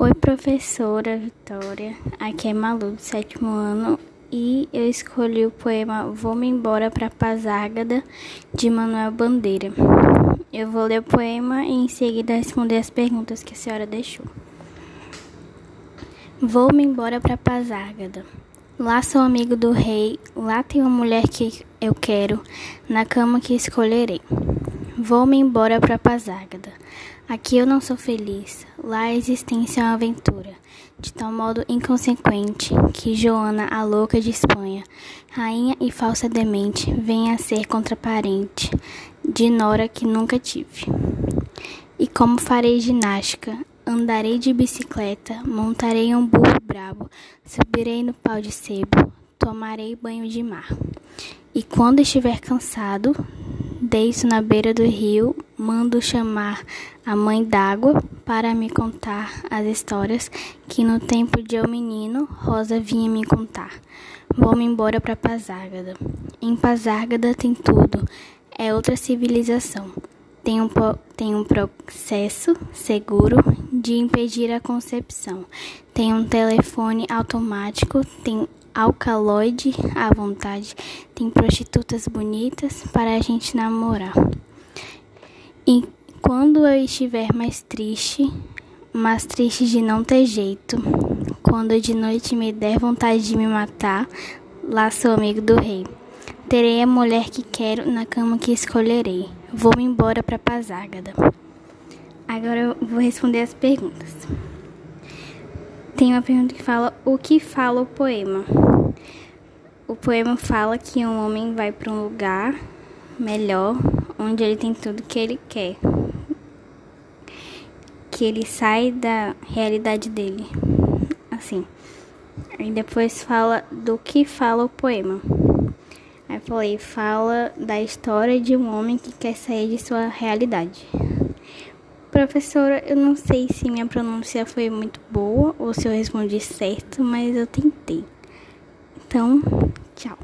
Oi, professora Vitória. Aqui é Malu, do sétimo ano, e eu escolhi o poema Vou-me embora para Pazágada, de Manuel Bandeira. Eu vou ler o poema e em seguida responder as perguntas que a senhora deixou. Vou-me embora para Pazágada. Lá sou amigo do rei, lá tem uma mulher que eu quero, na cama que escolherei. Vou-me embora para Pazágada. Aqui eu não sou feliz, lá a existência é uma aventura, de tal modo inconsequente que Joana, a louca de Espanha, rainha e falsa demente, vem a ser contraparente de Nora que nunca tive. E como farei ginástica, Andarei de bicicleta, montarei um burro brabo, subirei no pau de sebo, tomarei banho de mar. E quando estiver cansado, deito na beira do rio, mando chamar a mãe d'água para me contar as histórias que no tempo de eu menino Rosa vinha me contar. Vou-me embora para Pazárgada. Em Pazárgada tem tudo, é outra civilização. Tem um, tem um processo seguro de impedir a concepção. Tem um telefone automático, tem alcaloide à vontade, tem prostitutas bonitas para a gente namorar. E quando eu estiver mais triste, mais triste de não ter jeito, quando de noite me der vontade de me matar, lá sou amigo do rei. Terei a mulher que quero na cama que escolherei. Vou-me embora para Pazágada. Agora eu vou responder as perguntas. Tem uma pergunta que fala: O que fala o poema? O poema fala que um homem vai para um lugar melhor, onde ele tem tudo que ele quer. Que ele sai da realidade dele. Assim. E depois fala do que fala o poema. Aí falei, fala da história de um homem que quer sair de sua realidade. Professora, eu não sei se minha pronúncia foi muito boa ou se eu respondi certo, mas eu tentei. Então, tchau.